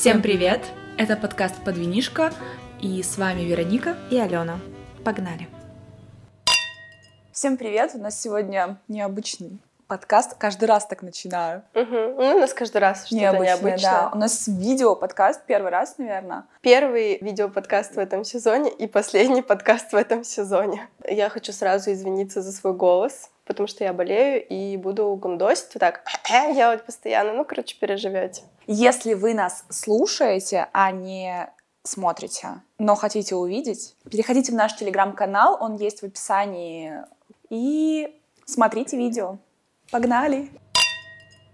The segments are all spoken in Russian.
Всем привет! Это подкаст «Подвинишка» и с вами Вероника и Алена. Погнали! Всем привет! У нас сегодня необычный подкаст. Каждый раз так начинаю. Угу. Ну, у нас каждый раз что-то необычное. необычное. Да. У нас видео-подкаст первый раз, наверное. Первый видео-подкаст в этом сезоне и последний подкаст в этом сезоне. Я хочу сразу извиниться за свой голос потому что я болею и буду гундосить вот так делать постоянно. Ну, короче, переживете. Если вы нас слушаете, а не смотрите, но хотите увидеть, переходите в наш телеграм-канал, он есть в описании, и смотрите видео. Погнали!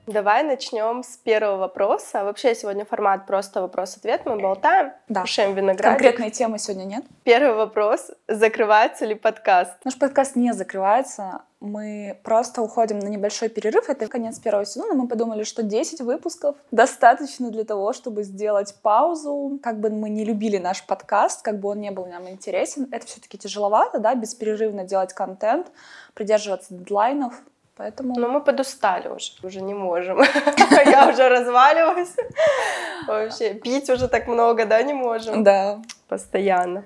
Давай начнем с первого вопроса. Вообще сегодня формат просто вопрос-ответ. Мы болтаем, да. кушаем виноградик. Конкретной темы сегодня нет. Первый вопрос. Закрывается ли подкаст? Наш подкаст не закрывается. Мы просто уходим на небольшой перерыв. Это конец первого сезона. Мы подумали, что 10 выпусков достаточно для того, чтобы сделать паузу. Как бы мы не любили наш подкаст, как бы он не был нам интересен, это все-таки тяжеловато, да, беспрерывно делать контент, придерживаться дедлайнов. Поэтому... Ну, мы подустали уже, уже не можем. Я уже разваливаюсь. Вообще, пить уже так много, да, не можем? Да. Постоянно.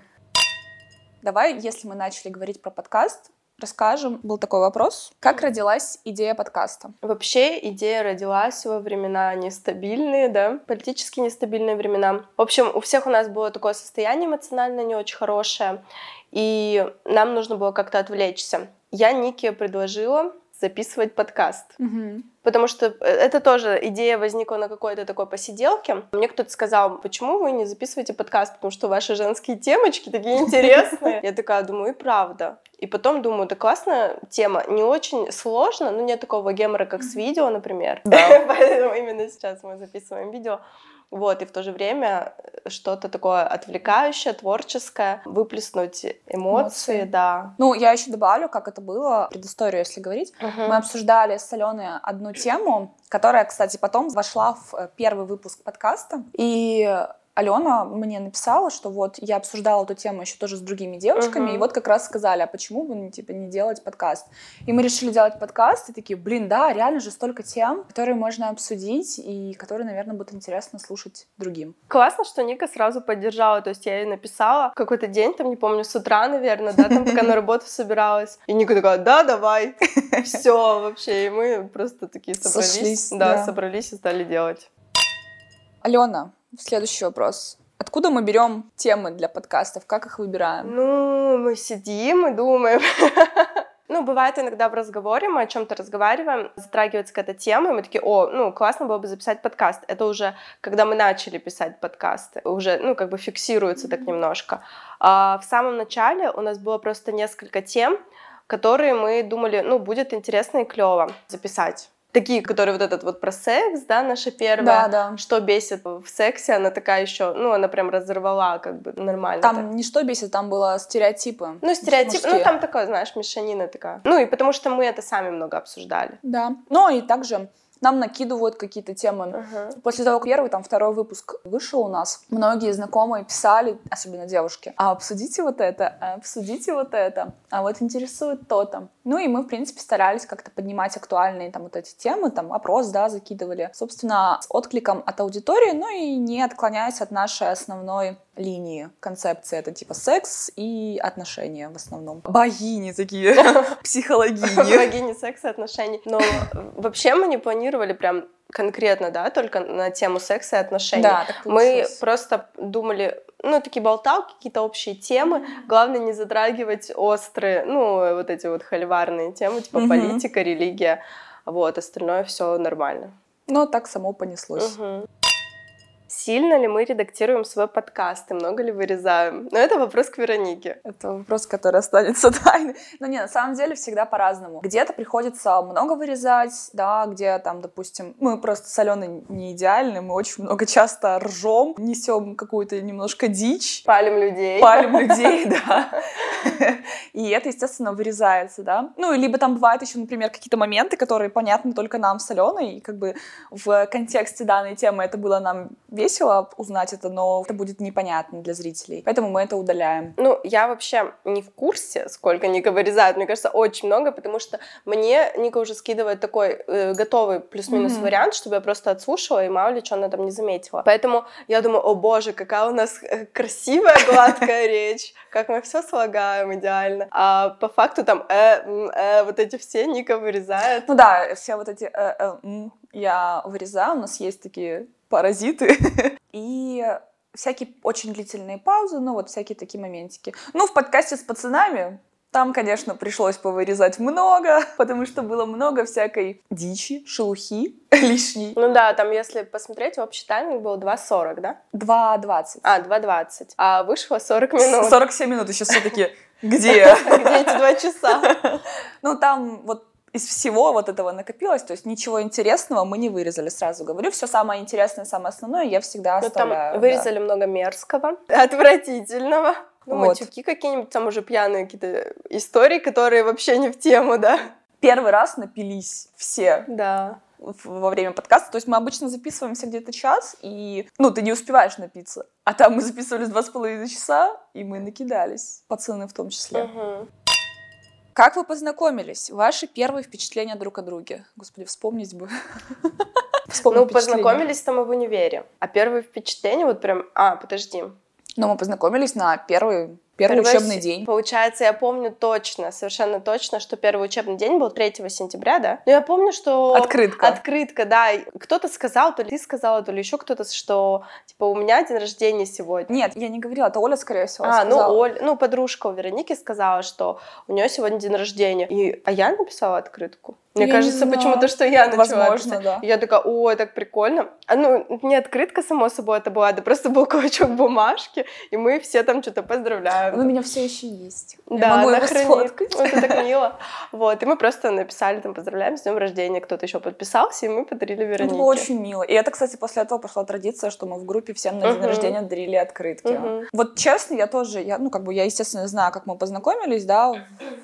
Давай, если мы начали говорить про подкаст, расскажем. Был такой вопрос. Как родилась идея подкаста? Вообще идея родилась во времена нестабильные, да, политически нестабильные времена. В общем, у всех у нас было такое состояние эмоционально не очень хорошее, и нам нужно было как-то отвлечься. Я Нике предложила записывать подкаст. Угу. Потому что э, это тоже идея возникла на какой-то такой посиделке. Мне кто-то сказал, почему вы не записываете подкаст, потому что ваши женские темочки такие интересные. Я такая думаю, и правда. И потом думаю, да классная тема, не очень сложно, ну нет такого гемора, как с видео, например. Поэтому именно сейчас мы записываем видео. Вот, и в то же время э, что-то такое отвлекающее, творческое, выплеснуть эмоции, эмоции. да. Ну, я еще добавлю, как это было, предысторию, если говорить. Uh-huh. Мы обсуждали с Аленой одну тему, которая, кстати, потом вошла в э, первый выпуск подкаста. И Алена мне написала, что вот я обсуждала эту тему еще тоже с другими девочками, uh-huh. и вот как раз сказали, а почему бы, ну, типа, не делать подкаст? И мы решили делать подкаст, и такие, блин, да, реально же столько тем, которые можно обсудить, и которые, наверное, будут интересно слушать другим. Классно, что Ника сразу поддержала, то есть я ей написала какой-то день, там, не помню, с утра, наверное, да, там, пока на работу собиралась, и Ника такая, да, давай, все вообще, и мы просто такие собрались, да, собрались и стали делать. Алена, Следующий вопрос. Откуда мы берем темы для подкастов? Как их выбираем? Ну, мы сидим и думаем. Ну, бывает иногда в разговоре, мы о чем-то разговариваем, затрагивается какая-то тема, и мы такие, о, ну, классно было бы записать подкаст. Это уже, когда мы начали писать подкасты, уже, ну, как бы фиксируется так немножко. А в самом начале у нас было просто несколько тем, которые мы думали, ну, будет интересно и клево записать такие, которые вот этот вот про секс, да, наша первая, да, да. что бесит в сексе, она такая еще, ну, она прям разорвала как бы нормально. Там так. не что бесит, там было стереотипы. Ну, стереотипы, ну, там такое, знаешь, мешанина такая. Ну, и потому что мы это сами много обсуждали. Да, ну, и также нам накидывают какие-то темы. Uh-huh. После того, как первый, там, второй выпуск вышел у нас, многие знакомые писали, особенно девушки, а обсудите вот это, а обсудите вот это, а вот интересует то-то. Ну и мы, в принципе, старались как-то поднимать актуальные там вот эти темы, там опрос, да, закидывали, собственно, с откликом от аудитории, ну и не отклоняясь от нашей основной линии концепции. Это типа секс и отношения в основном. Богини такие, психологини. Богини секса и отношений. Но вообще мы не планировали прям конкретно, да, только на тему секса и отношений. Да, так Мы просто думали, ну, такие болталки, какие-то общие темы. Главное не затрагивать острые, ну, вот эти вот холиварные темы, типа mm-hmm. политика, религия. Вот, остальное все нормально. Ну, так само понеслось. Угу. Сильно ли мы редактируем свой подкаст и много ли вырезаем? Но это вопрос к Веронике. Это вопрос, который останется тайной. Но нет, на самом деле всегда по-разному. Где-то приходится много вырезать, да, где там, допустим, мы просто с Аленой не идеальны, мы очень много часто ржем, несем какую-то немножко дичь. Палим людей. Палим людей, да. И это, естественно, вырезается, да. Ну, либо там бывают еще, например, какие-то моменты, которые понятны только нам с Аленой, и как бы в контексте данной темы это было нам весело узнать это, но это будет непонятно для зрителей. Поэтому мы это удаляем. Ну, я вообще не в курсе, сколько Ника вырезает. Мне кажется, очень много, потому что мне Ника уже скидывает такой э, готовый плюс-минус Мгм. вариант, чтобы я просто отслушала, и мало ли что она там не заметила. Поэтому я думаю, о боже, какая у нас э, красивая, гладкая речь, как мы все слагаем идеально. А по факту там э, э, вот эти все Ника вырезает. Ну да, все вот эти я вырезаю, у нас есть такие паразиты. И всякие очень длительные паузы, ну вот всякие такие моментики. Ну, в подкасте с пацанами там, конечно, пришлось повырезать много, потому что было много всякой дичи, шелухи лишней. Ну да, там, если посмотреть, общий тайминг был 2.40, да? 2.20. А, 2.20. А вышло 40 минут. 47 минут еще все-таки. Где? Где эти два часа? Ну, там вот из всего вот этого накопилось, то есть ничего интересного мы не вырезали, сразу говорю. Все самое интересное, самое основное я всегда Ну, оставляю. там да. вырезали много мерзкого, отвратительного. Ну, Вот. матюки какие-нибудь, там уже пьяные какие-то истории, которые вообще не в тему, да? Первый раз напились все Да. во время подкаста. То есть мы обычно записываемся где-то час, и, ну, ты не успеваешь напиться. А там мы записывались два с половиной часа, и мы накидались. Пацаны в том числе. Мгм. Как вы познакомились? Ваши первые впечатления друг о друге? Господи, вспомнить бы. Вспомнить Ну, впечатления. познакомились-то мы в универе. А первые впечатления вот прям... А, подожди. Но мы познакомились на первый, первый учебный с- день. Получается, я помню точно, совершенно точно, что первый учебный день был 3 сентября, да? Но я помню, что... Открытка. Открытка, да. Кто-то сказал, то ли ты сказала, то ли еще кто-то, что, типа, у меня день рождения сегодня. Нет, я не говорила, это Оля, скорее всего, А, ну, сказала. Оль, ну, подружка у Вероники сказала, что у нее сегодня день рождения. И, а я написала открытку. Мне Я кажется, знаю. почему-то, что я начала Возможно, писать. да. Я такая, ой, так прикольно. А ну, не открытка, само собой, это была, да просто был клочок бумажки, и мы все там что-то поздравляем. Он у меня все еще есть. Я Да, могу она хранит. Вот это так мило. Вот, и мы просто написали там поздравляем с днем рождения, кто-то еще подписался, и мы подарили Это Веронике. было очень мило. И это, кстати, после этого пошла традиция, что мы в группе всем на день рождения дарили открытки. Вот честно, я тоже, я, ну, как бы, я, естественно, знаю, как мы познакомились, да,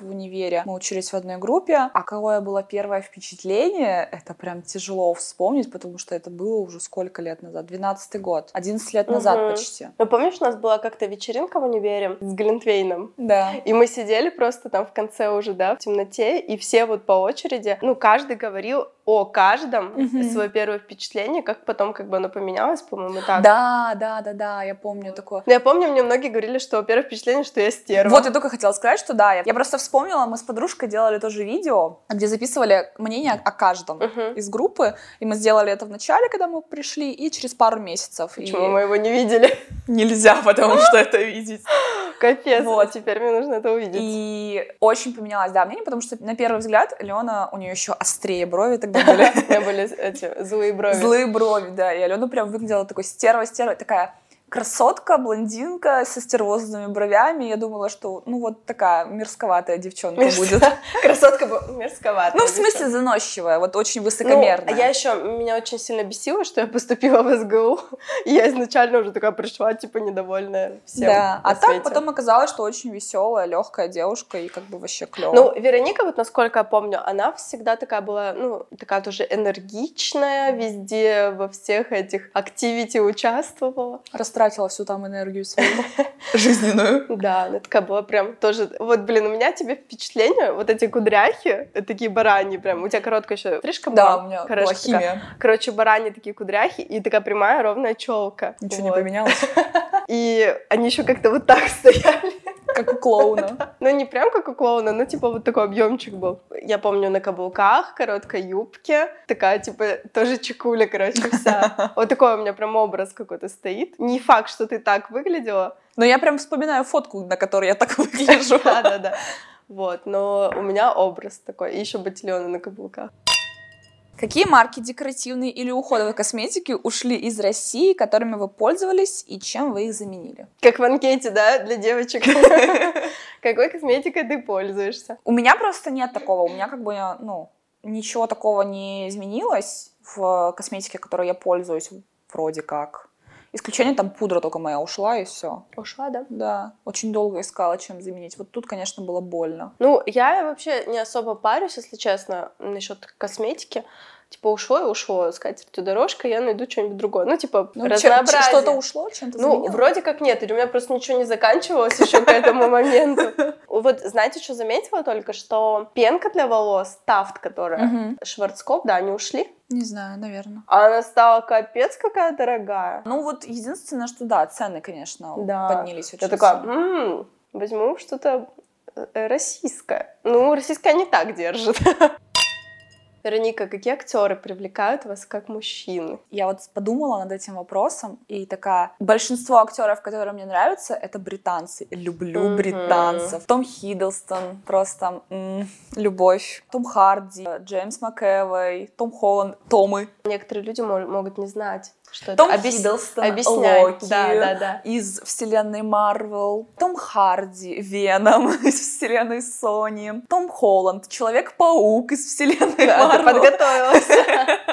в, универе. Мы учились в одной группе. А какое было первое впечатление, это прям тяжело вспомнить, потому что это было уже сколько лет назад? 12 год. 11 лет назад Мгм. почти. Ну, помнишь, у нас была как-то вечеринка в универе с Глинтвейном? Да. И мы сидели просто там в конце уже, да, в темноте, и все вот по очереди, ну, каждый говорил о каждом Мгм. свое первое впечатление, как потом как бы оно поменялось, по-моему, так. Да, да, да, да, я помню такое. Но я помню, мне многие говорили, что первое впечатление, что я стерва. Вот я только хотела сказать, что да, я, я просто вспомнила, мы с подружкой делали тоже видео, где записывали мнение о каждом Мгм. из группы, и мы сделали это в начале, когда мы пришли, и через пару месяцев. Почему И мы его не видели? Нельзя, потому что это видеть. Капец, Вот. теперь мне нужно это увидеть. И очень поменялось, да, мнение, потому что на первый взгляд Алена, у нее еще острее брови тогда были. Были эти злые брови. Злые брови, да, и Алена прям выглядела такой стерва-стерва, такая красотка, блондинка со стервозными бровями. Я думала, что, ну, вот такая мерзковатая девчонка будет. Красотка мерзковатая. Ну, в смысле, заносчивая, вот очень высокомерная. Ну, а я еще, меня очень сильно бесило, что я поступила в СГУ, и я изначально уже такая пришла, типа, недовольная всем Да, а на так свете. потом оказалось, что очень веселая, легкая девушка и как бы вообще клево. Ну, Вероника, вот насколько я помню, она всегда такая была, ну, такая тоже энергичная, везде во всех этих активити участвовала. Растратила всю там энергию свою жизненную. Да, она такая была прям тоже... Вот, блин, у меня тебе впечатление, вот эти кудряхи, э, такие бараньи прям, у тебя короткая еще стрижка была? Да, у меня была химия. Короче, бараньи такие кудряхи и такая прямая ровная челка. Ничего не поменялось. И они еще как-то вот так стояли. Как у клоуна. Ну, не прям как у клоуна, но типа вот такой объемчик был. Я помню на каблуках, короткой юбке, такая типа тоже чекуля, короче, вся. Вот такой у меня прям образ какой-то стоит. Не факт, что ты так выглядела. Но я прям вспоминаю фотку, на которой я так выгляжу. Да-да-да. Вот, но у меня образ такой. И еще ботильоны на каблуках. Какие марки декоративной или уходовой косметики ушли из России, которыми вы пользовались и чем вы их заменили? Как в анкете, да, для девочек. Какой косметикой ты пользуешься? У меня просто нет такого. У меня как бы, ну, ничего такого не изменилось в косметике, которой я пользуюсь, вроде как. Исключение там пудра только моя ушла, и все. Ушла, да? Да, очень долго искала, чем заменить. Вот тут, конечно, было больно. Ну, я вообще не особо парюсь, если честно, насчет косметики. Типа ушло и ушло, с катертью дорожка, я найду что-нибудь другое. Ну, типа, Ну, разнообразие. Что-то ушло, чем-то Ну, заменило? вроде как нет, или у меня просто ничего не заканчивалось еще к этому моменту. Вот знаете, что заметила только, что пенка для волос, тафт, которая. Шварцкоп, да, они ушли, Не знаю, наверное. а она стала капец какая дорогая. Ну вот единственное, что да, цены, конечно, Да. поднялись очень Я такая, сильно. «М, возьму что-то э, российское. Ну, российское не так держит. Вероника, какие актеры привлекают вас как мужчины? Я вот подумала над этим вопросом, и такая, большинство актеров, которые мне нравятся, это британцы. Люблю Мгм. британцев. Том Хиддлстон, просто м, любовь. Том Харди, Джеймс МcЭвой, Том Холланд, Томы. Некоторые люди мо- могут не знать, что это. Том Объяс- Хиддлстон, Объясняй. Локи. Да, да, да. из вселенной Марвел, Том Харди, Веном из вселенной Сони, Том Холланд, Человек-паук из вселенной Да, Марвел. подготовилась.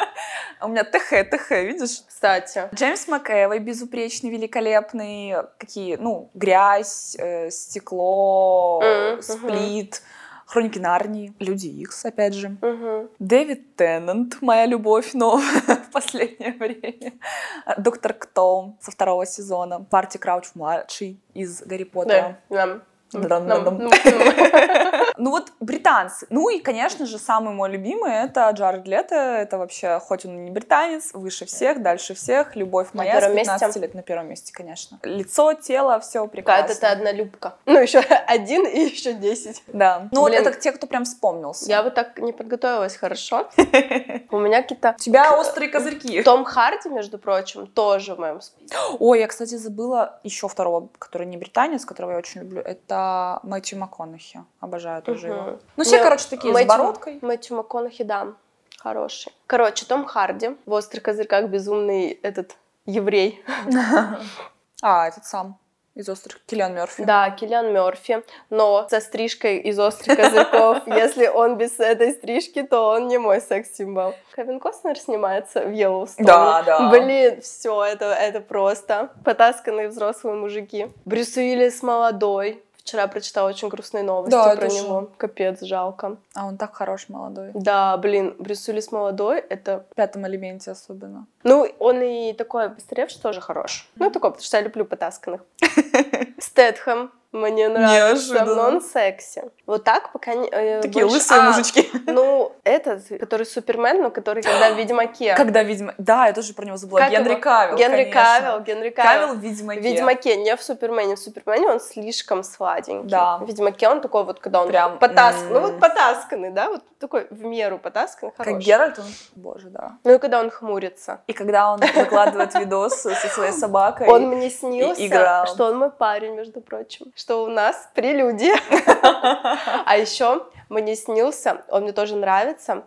У меня ТХ, ТХ, видишь? Кстати. Джеймс МcЭвой, безупречный, великолепный. Какие, ну, грязь, э, стекло, сплит, Хроники Нарнии, Люди Икс, опять же. Мгм. Дэвид Теннант, моя любовь, но в последнее время. Доктор Кто со второго сезона. Парти Крауч младший из Гарри Поттера. Да, да. Ну, вот британцы. Ну и, конечно же, самый мой любимый это Джаред Лето. Это вообще, хоть он и не британец, выше всех, дальше всех. Любовь На моя с первом месте? 15 лет на первом месте, конечно. Лицо, тело, все прекрасно. Какая-то ты однолюбка. Ну, еще один и еще десять. Да. Ну Блин. это те, кто прям вспомнился. Я вот так не подготовилась хорошо. У меня какие-то... У тебя острые козырьки. Том Харди, между прочим, тоже в моем списке. Ой, я, кстати, забыла еще второго, который не британец, которого я очень люблю. Это Мэтью МакКонахи. Обожаю тоже Мгм. его. Ну, все, Мне короче, такие с Мэтью- бородкой. Мэтью МакКонахи, да, хороший. Короче, Том Харди в «Острых козырьках» безумный этот еврей. А, этот сам из острых Киллиан Мерфи. Да, Киллиан Мерфи, но со стрижкой из «Острых козырьков». Если он без этой стрижки, то он не мой секс-символ. Кевин Костнер снимается в Йеллоустоне. Да, да. Блин, все, это, это просто потасканные взрослые мужики. Брюс Уиллис молодой. Вчера прочитала очень грустные новости Да, про него. Капец, жалко. А он так хорош молодой. Да, блин, Брюс Уиллис молодой, это... В пятом элементе особенно. Ну, он и такой постаревший тоже хорош. Ну, такой, потому что я люблю потасканных. Стэтхэм мне нравится, Неожиданно. но он секси. Вот так пока не... э, Такие больше- лысые А, мужички. Ну, этот, который Супермен, но который когда в Ведьмаке. Когда, видимо... Да, я тоже про него забыла. Как Генри его? Кавилл, Генри конечно. Кавилл, Генри Кавилл. Кавилл в Ведьмаке. В Ведьмаке, не в Супермене. В Супермене он слишком сладенький. Да. В Ведьмаке он такой вот, когда он Прям, потаскан. Ну м. вот потасканный, да? Вот такой в меру потасканный, Как хороший. Геральт, он... Боже, да. Ну и когда он хмурится. И когда он выкладывает видос со своей собакой. Он мне снился, что он мой парень, между прочим. Что у нас прелюдия. А еще мне снился, он мне тоже нравится.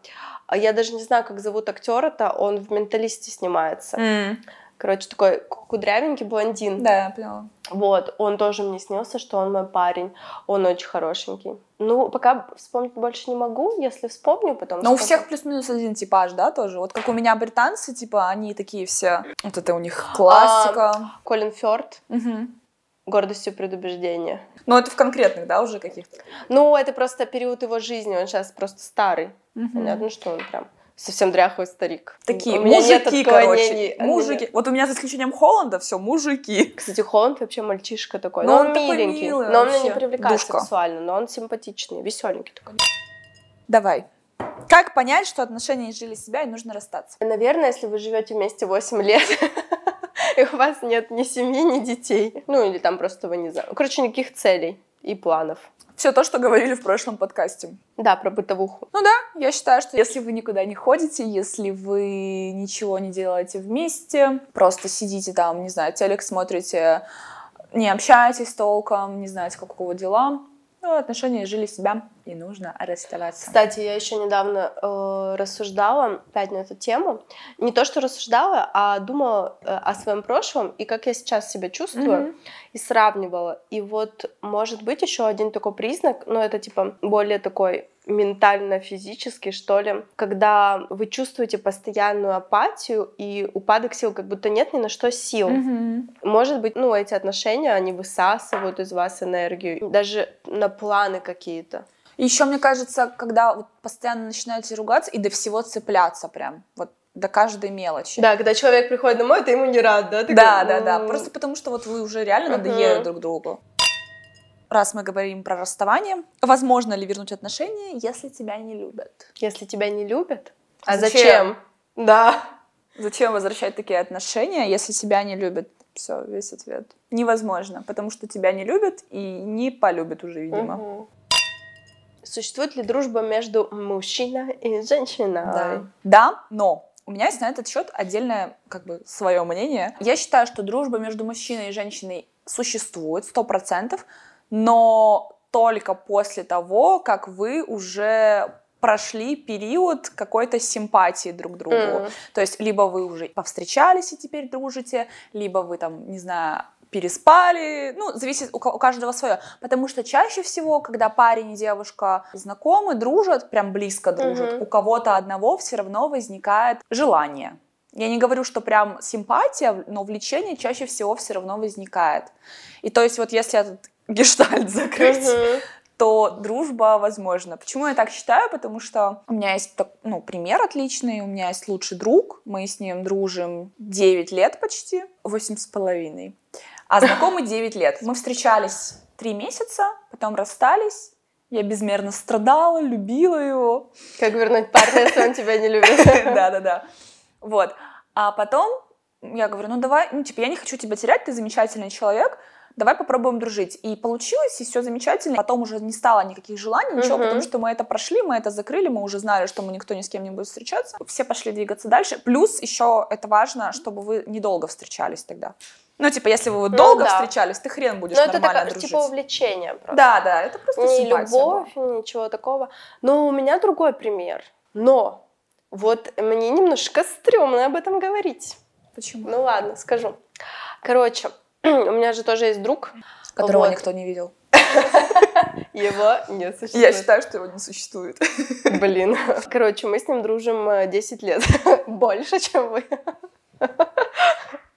А Я даже не знаю, как зовут актера-то, он в «Менталисте» снимается. Короче, такой кудрявенький блондин. Да, я поняла. Вот, он тоже мне снился, что он мой парень. Он очень хорошенький. Ну, пока вспомнить больше не могу. Если вспомню, потом Но у всех плюс-минус один типаж, да, тоже? Вот как у меня британцы, типа, они такие все... Вот это у них классика. Колин Фёрд, Мгм. Гордостью предубеждения. Ну, это в конкретных, да, уже каких-то? Ну, это просто период его жизни, он сейчас просто старый. Мгм. Понятно, что он прям совсем дряхлый старик. Такие У меня нет мужики, отклонений. короче. Мужики. Вот у меня за исключением Холланда все мужики. Кстати, Холланд вообще мальчишка такой. Ну, Но он он, такой миленький. милый но он меня не привлекает Душка. сексуально, но он симпатичный, веселенький такой. Давай. Как понять, что отношения изжили себя и нужно расстаться? Наверное, если вы живете вместе 8 лет, и у вас нет ни семьи, ни детей. Ну, или там просто вы не знаю. Короче, никаких целей и планов. Все то, что говорили в прошлом подкасте. Да, про бытовуху. Ну да, я считаю, что если вы никуда не ходите, если вы ничего не делаете вместе, просто сидите там, не знаю, телек смотрите, не общаетесь толком, не знаете, как у кого дела, ну, отношения жили себя, и нужно расставаться. Кстати, я еще недавно э, рассуждала опять на эту тему. Не то, что рассуждала, а думала э, о своем прошлом и как я сейчас себя чувствую, Мгм. и сравнивала. И вот, может быть, еще один такой признак, ну, это типа более такой ментально-физический, что ли, когда вы чувствуете постоянную апатию и упадок сил, как будто нет ни на что сил. Мгм. Может быть, ну, эти отношения, они высасывают из вас энергию, даже на планы какие-то. Еще, мне кажется, когда вот постоянно начинаете ругаться и до всего цепляться прям, вот до каждой мелочи. Да, когда человек приходит домой, ты ему не рад, да? Ты да, говоришь, да, да. «М, Просто потому что вот вы уже реально надоели друг другу. Раз мы говорим про расставание, возможно ли вернуть отношения, если тебя не любят? Если тебя не любят. А Зачем? зачем? Да. Зачем возвращать такие отношения, если тебя не любят? Все, весь ответ. Невозможно, потому что тебя не любят и не полюбят уже, видимо. Мгм. Существует ли дружба между мужчиной и женщиной? Да. Да, но у меня есть на этот счет отдельное, как бы, свое мнение. Я считаю, что дружба между мужчиной и женщиной существует сто процентов, но только после того, как вы уже прошли период какой-то симпатии друг к другу. Мгм. То есть либо вы уже повстречались и теперь дружите, либо вы там, не знаю, переспали, ну, зависит у у каждого свое. Потому что чаще всего, когда парень и девушка знакомы, дружат, прям близко дружат, Мгм. у кого-то одного все равно возникает желание. Я не говорю, что прям симпатия, но влечение чаще всего все равно возникает. И то есть вот если этот гештальт закрыть, то дружба возможна. Почему я так считаю? Потому что у меня есть ну, пример отличный, у меня есть лучший друг, мы с ним дружим 9 лет почти, 8 с половиной, а знакомы 9 лет. Мы встречались 3 месяца, потом расстались, я безмерно страдала, любила его. Как вернуть парня, если он тебя не любит? Да-да-да. Вот. А потом я говорю, ну давай, ну типа я не хочу тебя терять, ты замечательный человек, давай попробуем дружить. И получилось, и все замечательно. Потом уже не стало никаких желаний, ничего, Мгм. потому что мы это прошли, мы это закрыли, мы уже знали, что мы никто ни с кем не будет встречаться. Все пошли двигаться дальше. Плюс еще это важно, чтобы вы недолго встречались тогда. Ну, типа, если вы вот Ну долго да. встречались, ты хрен будешь Ну, это нормально такое, дружить. типа увлечение просто. Да, да, это просто не симпатия была. любовь, ничего такого. Но у меня другой пример. Но вот мне немножко стрёмно об этом говорить. Почему? Ну ладно, скажу. Короче, у меня же тоже есть друг, Которого вот. никто не видел. его не существует. Я считаю, что его не существует. Блин. Короче, мы с ним дружим э, 10 лет. Больше, чем вы.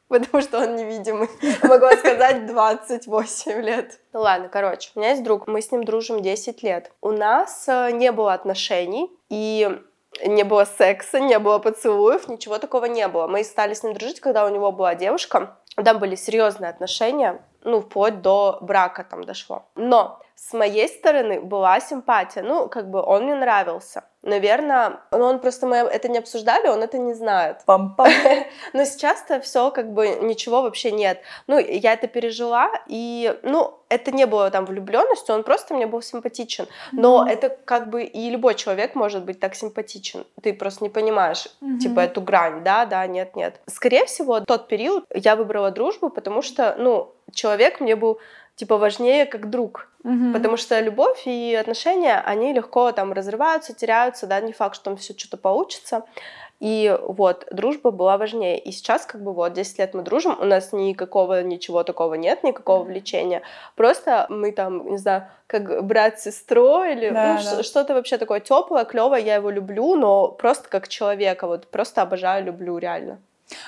Потому что он невидимый. Могу сказать 28 лет. Ну ладно, короче, у меня есть друг, мы с ним дружим 10 лет. У нас э, не было отношений, и не было секса, не было поцелуев, ничего такого не было. Мы стали с ним дружить, когда у него была девушка. Там были серьезные отношения, ну, вплоть до брака там дошло. Но с моей стороны была симпатия. Ну, как бы он мне нравился. Наверное, ну, он просто мы это не обсуждали, он это не знает. Пам-пам. Но сейчас-то все как бы ничего вообще нет. Ну, я это пережила, и, ну, это не было там влюбленностью, он просто мне был симпатичен. Но Мгм. это как бы и любой человек может быть так симпатичен. Ты просто не понимаешь, Мгм. типа, эту грань, да, да, нет, нет. Скорее всего, тот период я выбрала дружбу, потому что, ну, человек мне был, типа, важнее как друг. Мгм. Потому что любовь и отношения, они легко там разрываются, теряются, да, не факт, что там все что-то получится. И вот, дружба была важнее. И сейчас, как бы, вот, 10 лет мы дружим, у нас никакого ничего такого нет, никакого влечения. Просто мы там, не знаю, как брат с сестрой или Да, ну, да. что-то вообще такое теплое, клевое, я его люблю, но просто как человека, вот просто обожаю, люблю реально.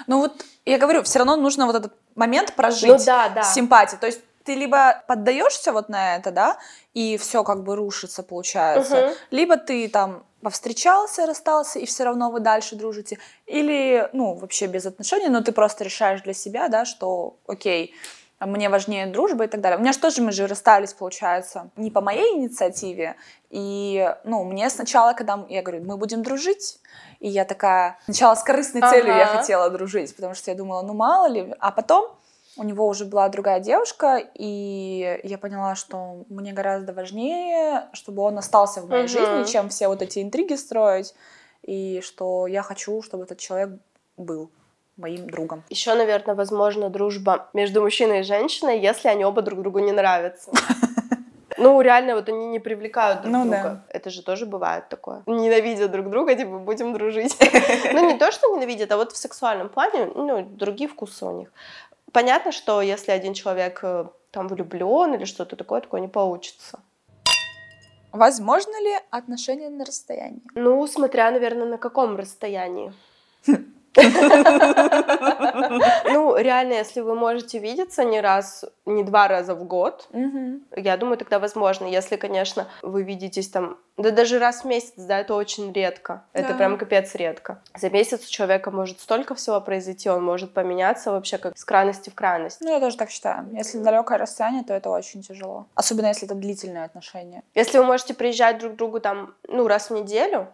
Ну вот, я говорю, все равно нужно вот этот момент прожить. Ну да, да. Симпатии. То есть ты либо поддаешься вот на это, да, и все как бы рушится, получается, Мгм. либо ты там повстречался, расстался, и все равно вы дальше дружите, или, ну, вообще без отношений, но ты просто решаешь для себя, да, что, окей, мне важнее дружба и так далее. У меня же тоже мы же расстались, получается, не по моей инициативе. И, ну, мне сначала, когда я говорю, мы будем дружить, и я такая, сначала с корыстной целью я Ага. хотела дружить, потому что я думала, ну, мало ли. А потом у него уже была другая девушка, и я поняла, что мне гораздо важнее, чтобы он остался в моей Мгм. жизни, чем все вот эти интриги строить, и что я хочу, чтобы этот человек был моим другом. Еще, наверное, возможно дружба между мужчиной и женщиной, если они оба друг другу не нравятся. Ну, реально, вот они не привлекают друг Ну друга. да. Это же тоже бывает такое. Ненавидят друг друга, типа, будем дружить. Ну, не то, что ненавидят, а вот в сексуальном плане, ну, другие вкусы у них. Понятно, что если один человек э, там влюблен или что-то такое, такое не получится. Возможно ли отношения на расстоянии? Ну, смотря, наверное, на каком расстоянии. Ну, реально, если вы можете видеться не раз, не два раза в год, я думаю, тогда возможно. Если, конечно, вы видитесь там, да даже раз в месяц, да, это очень редко. Это прям капец редко. За месяц у человека может столько всего произойти, он может поменяться вообще как с крайности в крайность. Ну, я тоже так считаю. Если далекое расстояние, то это очень тяжело. Особенно если это длительные отношения. Если вы можете приезжать друг к другу там, ну, раз в неделю,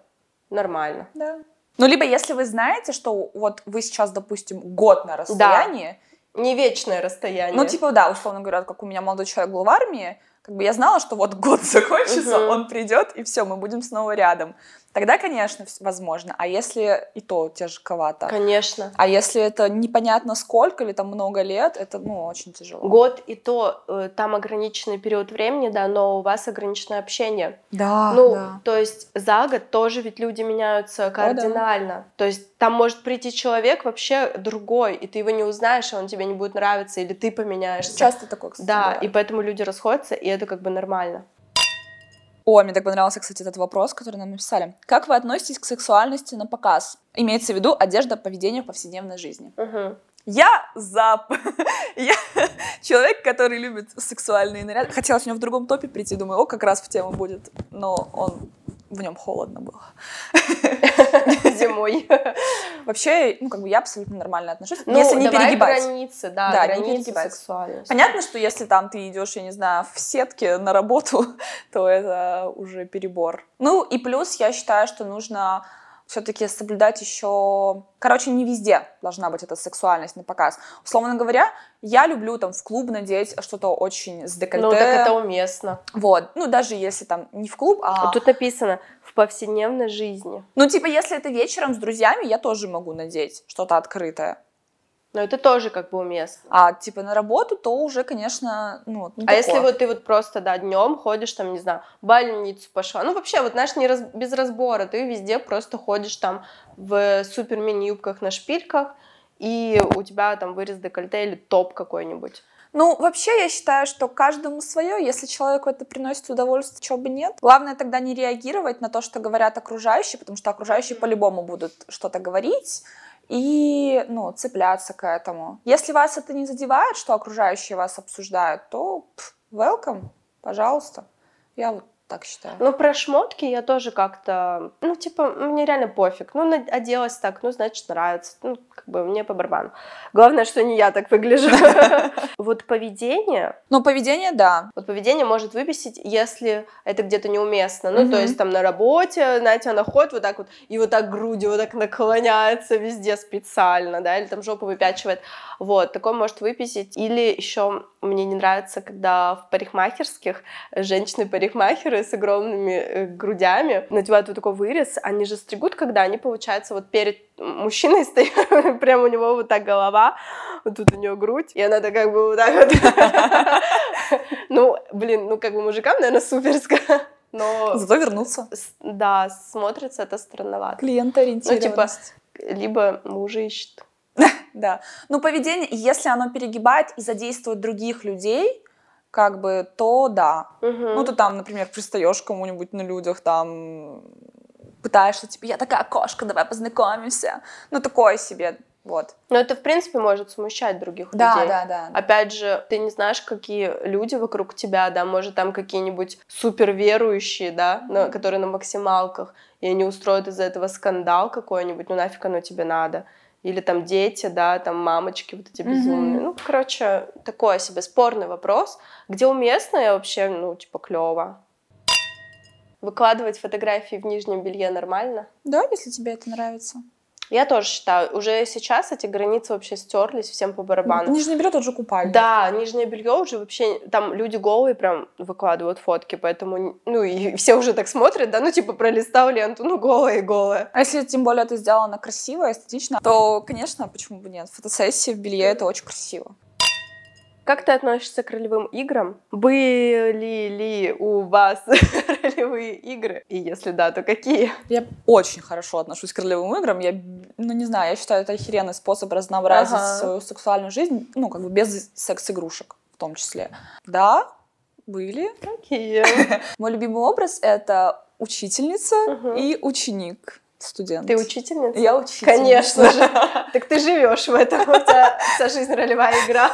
нормально. Да. Ну, либо если вы знаете, что вот вы сейчас, допустим, год на расстоянии, Не вечное расстояние. ну, типа, да, условно говоря, как у меня молодой человек был в армии, как бы я знала, что вот год закончится, Мгм. он придет, и все, мы будем снова рядом. Тогда, конечно, возможно. А если и то тяжковато? Конечно. А если это непонятно сколько или там много лет, это, ну, очень тяжело. Год и то, э, там ограниченный период времени, да, но у вас ограниченное общение. Да, ну, да. то есть за год тоже ведь люди меняются кардинально. То есть там может прийти человек вообще другой, и ты его не узнаешь, и он тебе не будет нравиться, или ты поменяешься. Часто такое, кстати, Да, бывает. и поэтому люди расходятся, и это как бы нормально. О, мне так понравился, кстати, этот вопрос, который нам написали. Как вы относитесь к сексуальности на показ? Имеется в виду одежда, поведение в повседневной жизни. Я за... Я человек, который любит сексуальные наряды. Хотела сегодня в другом топе прийти, думаю, о, как раз в тему будет. Но он... В нем холодно было. Зимой. Вообще, ну, как бы я абсолютно нормально отношусь, Ну, если не перегибать. границы, да, Да, не границы перегибать. сексуальности. Понятно, что если там ты идешь, я не знаю, в сетке на работу, то это уже перебор. Ну и плюс я считаю, что нужно все-таки соблюдать еще... Короче, не везде должна быть эта сексуальность на показ. Условно говоря, я люблю там в клуб надеть что-то очень с декольте. Ну, так это уместно. Вот. Ну, даже если там не в клуб, а... Тут написано в повседневной жизни. Ну, типа, если это вечером с друзьями, я тоже могу надеть что-то открытое. Но это тоже как бы уместно. А, типа, на работу, то уже, конечно, ну, не А если такое. вот ты вот просто, да, днем ходишь, там, не знаю, в больницу пошла, ну, вообще, вот, знаешь, не раз- без разбора, ты везде просто ходишь там в супер мини-юбках на шпильках, и у тебя там вырез декольте или топ какой-нибудь. Ну, вообще, я считаю, что каждому свое. Если человеку это приносит удовольствие, чего бы нет. Главное тогда не реагировать на то, что говорят окружающие, потому что окружающие по-любому будут что-то говорить и, ну, цепляться к этому. Если вас это не задевает, что окружающие вас обсуждают, то пф, welcome, пожалуйста. Я вот так считаю. Ну, про шмотки я тоже как-то, ну, типа, мне реально пофиг. Ну, на- оделась так, ну, значит, нравится. Ну, как бы мне по барабану. Главное, что не я так выгляжу. Вот поведение, Ну, поведение, да. Вот поведение может выбесить, если это где-то неуместно. Ну, то есть там на работе, знаете, она ходит вот так вот, и вот так грудью вот так наклоняется везде специально, да, или там жопу выпячивает. Вот, такое может выписить. Или еще мне не нравится, когда в парикмахерских женщины-парикмахеры с огромными э, грудями надевают вот такой вырез. Они же стригут, когда они, получается, вот перед мужчиной стоят, прям у него вот так голова, вот тут у нее грудь, и она так как бы вот так вот. Ну, блин, ну как бы мужикам, наверное, суперско, но Зато вернуться. да, смотрится это странновато. Клиентоориентированность. Либо мужа ищет. Да. Ну, поведение, если оно перегибает и задействует других людей, как бы, то да. Мгм. Ну, ты там, например, пристаешь к кому-нибудь на людях, там пытаешься, типа, я такая кошка, давай познакомимся. Ну, такое себе, вот. Но это, в принципе, может смущать других Да, людей. да, да. Опять же, ты не знаешь, какие люди вокруг тебя, да, может, там какие-нибудь супер верующие, да, на- которые на максималках, и они устроят из-за этого скандал какой-нибудь, ну нафиг оно тебе надо. Или там дети, да, там мамочки вот эти безумные. Ну, короче, такой себе спорный вопрос, где уместно и вообще, ну, типа, клево. Выкладывать фотографии в нижнем белье нормально? Да, если тебе это нравится. Я тоже считаю, уже сейчас эти границы вообще стерлись всем по барабану. Нижний белье тот же купальник. Да, нижнее белье уже вообще там люди голые прям выкладывают фотки, поэтому ну и все уже так смотрят, да, ну типа пролистал ленту, ну голая и голая. А если тем более это сделано красиво, эстетично, то, конечно, почему бы нет? Фотосессия в белье — это очень красиво. Как ты относишься к ролевым играм? Были ли у вас ролевые игры? И если да, то какие? Я очень хорошо отношусь к ролевым играм. Я, ну, не знаю, я считаю, это охеренный способ разнообразить Ага. свою сексуальную жизнь, ну, как бы без секс-игрушек в том числе. Да, были. Какие? Мой любимый образ — это учительница Мгм. и ученик. Студент. Ты учительница? Я учительница. Конечно же. Так ты живешь в этом, у тебя вся жизнь ролевая игра.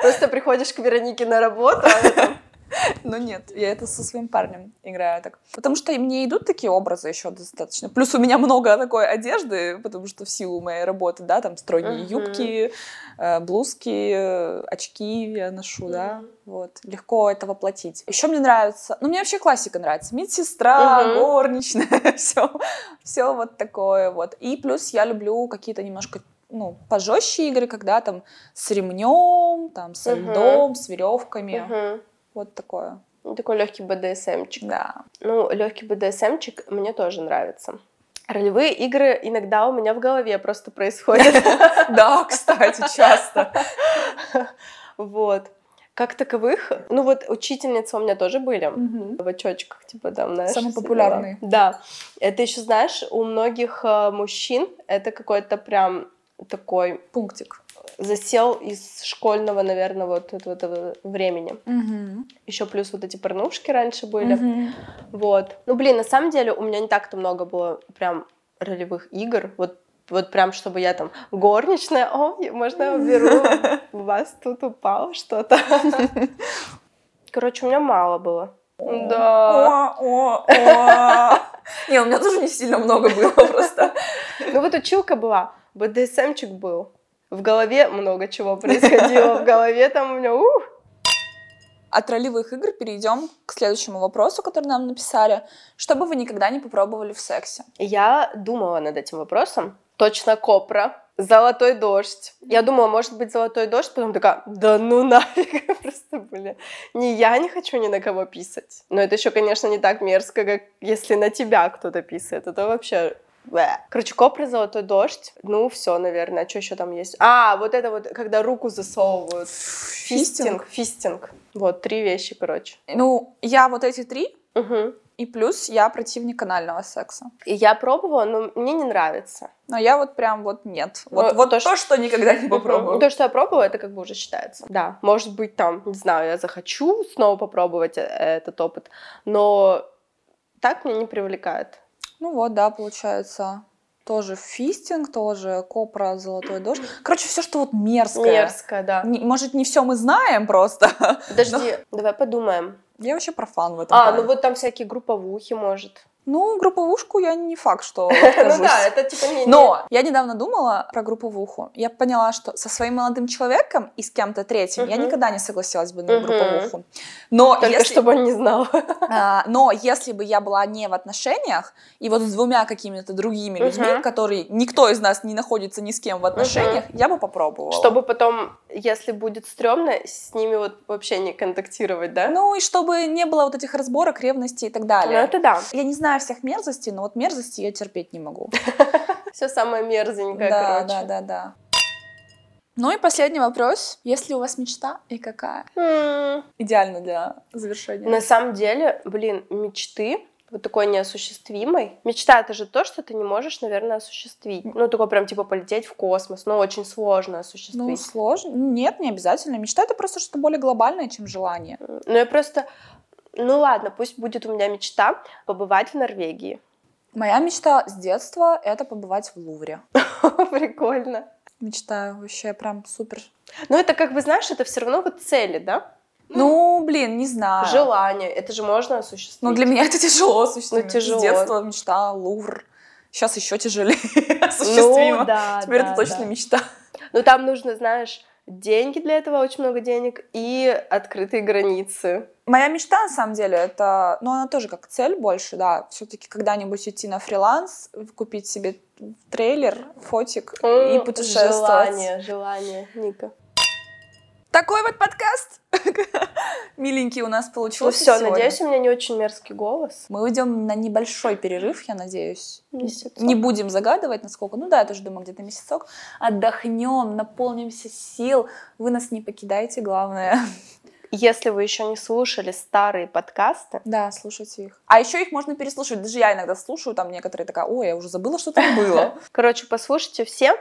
Просто приходишь к Веронике на работу, а Ну нет, я это со своим парнем играю так. Потому что мне идут такие образы еще достаточно. Плюс у меня много такой одежды, потому что в силу моей работы, да, там строгие юбки, э, блузки, очки я ношу, да. Вот. Легко это воплотить. Еще мне нравится, ну мне вообще классика нравится. Медсестра, горничная, все, все вот такое вот. И плюс я люблю какие-то немножко ну, пожестче игры, когда там с ремнем, там со Мгм. льдом, с веревками. Мгм. Вот такое. Ну, Такой легкий БДСМчик. Да. Ну, легкий БДСМчик мне тоже нравится. Ролевые игры иногда у меня в голове просто происходят. Да, кстати, часто. Вот. Как таковых, ну вот учительницы у меня тоже были в очочках, типа там, знаешь. Самые популярные. Да. Это еще, знаешь, у многих э, мужчин это какой-то прям такой Пунктик. Засел из школьного, наверное, вот этого, этого времени. Еще плюс вот эти порнушки раньше были. Вот. Ну, блин, на самом деле у меня не так-то много было прям ролевых игр. Вот вот прям, чтобы я там горничная, о, можно я уберу, у вас тут упало что-то. Короче, у меня мало было. Да. О, о, о. Не, у меня тоже не сильно много было просто. Ну вот училка была, БДСМчик был. В голове много чего происходило. В голове там у меня ух. От ролевых игр перейдем к следующему вопросу, который нам написали. Что бы вы никогда не попробовали в сексе? Я думала над этим вопросом. Точно копра. Золотой дождь. Я думала, может быть, золотой дождь, потом такая, да ну нафиг, просто, блин. Не я не хочу ни на кого писать. Но это еще, конечно, не так мерзко, как если на тебя кто-то писает. Это вообще. Короче, копра, золотой дождь. Ну, все, наверное. А что еще там есть? А, вот это вот, когда руку засовывают. Фистинг. Фистинг. Вот, три вещи, короче. Ну, я вот эти три, Мгм. и плюс я противник анального секса. И я пробовала, но мне не нравится. Но я вот прям вот нет. Вот, Ну, вот то, то, что- что никогда не попробовала. То, что я пробовала, это как бы уже считается. Да, может быть, там, не знаю, я захочу снова попробовать э- этот опыт, но так меня не привлекает. Ну вот, да, получается. Тоже фистинг, тоже копра, золотой дождь. Короче, все, что вот мерзкое. Мерзко, да. Не- может, не все мы знаем просто. Подожди, давай подумаем. Я вообще профан в этом. А, плане. ну вот там всякие групповухи, может. Ну, групповушку я не факт, что Ну откажусь. да, это типа не... Но я недавно думала про групповуху. Я поняла, что со своим молодым человеком и с кем-то третьим я никогда не согласилась бы на групповуху. Но Только если, чтобы он не знал. а, но если бы я была не в отношениях, и вот с двумя какими-то другими людьми, которые никто из нас не находится ни с кем в отношениях, я бы попробовала. Чтобы потом, если будет стрёмно, с ними вот вообще не контактировать, да? Ну и чтобы не было вот этих разборок, ревности и так Ну далее. это да. Я не знаю всех мерзостей, но вот мерзости я терпеть не могу. Все самое мерзенькое, да, короче. да, да, да. Ну и последний вопрос. Есть ли у вас мечта и какая? Идеально для завершения. На самом деле, блин, мечты вот такой неосуществимой. Мечта это же то, что ты не можешь, наверное, осуществить. Ну, такое прям типа полететь в космос, но очень сложно Ну, осуществить. сложно. Нет, не обязательно. Мечта — это просто что-то более глобальное, чем желание. Ну, я просто... Ну ладно, пусть будет у меня мечта побывать в Норвегии. Моя мечта с детства — это побывать в Лувре. Прикольно. Мечтаю вообще прям супер. Ну, это как бы, знаешь, это все равно вот цели, да? Ну, блин, не знаю. Желание. Это же можно осуществить. Ну, для меня это тяжело осуществимо. Ну, тяжело. С детства мечта Лувр. Сейчас еще тяжелее осуществимо. Ну, да, Теперь да, это точно да. мечта. Ну, там нужно, знаешь, деньги для этого, очень много денег, и открытые границы. Моя мечта, на самом деле, это, ну, она тоже как цель больше, да, все-таки когда-нибудь идти на фриланс, купить себе трейлер, фотик и М, путешествовать. Желание, желание, Ника. Такой вот подкаст. Миленький у нас Ну получился все, сегодня. надеюсь, у меня не очень мерзкий голос. Мы уйдем на небольшой перерыв, я надеюсь. Месяцок. Не будем загадывать, насколько. Ну да, я тоже думаю, где-то месяцок. Отдохнем, наполнимся сил. Вы нас не покидайте, главное. Если вы еще не слушали старые подкасты, Да, слушайте их. А еще их можно переслушивать. Даже я иногда слушаю, там некоторые такая, ой, я уже забыла, что там было. короче, послушайте все,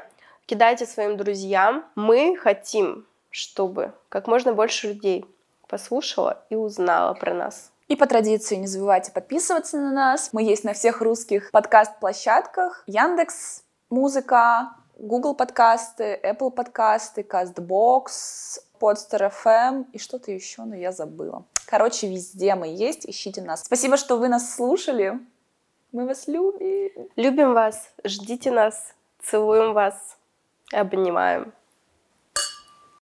кидайте своим друзьям. Мы хотим, чтобы как можно больше людей послушала и узнала про нас. И по традиции не забывайте подписываться на нас. Мы есть на всех русских подкаст-площадках. Яндекс, Музыка, Google подкасты, Apple подкасты, CastBox, Podster FM и что-то еще, но я забыла. Короче, везде мы есть, ищите нас. Спасибо, что вы нас слушали. Мы вас любим. Любим вас, ждите нас, целуем вас, обнимаем.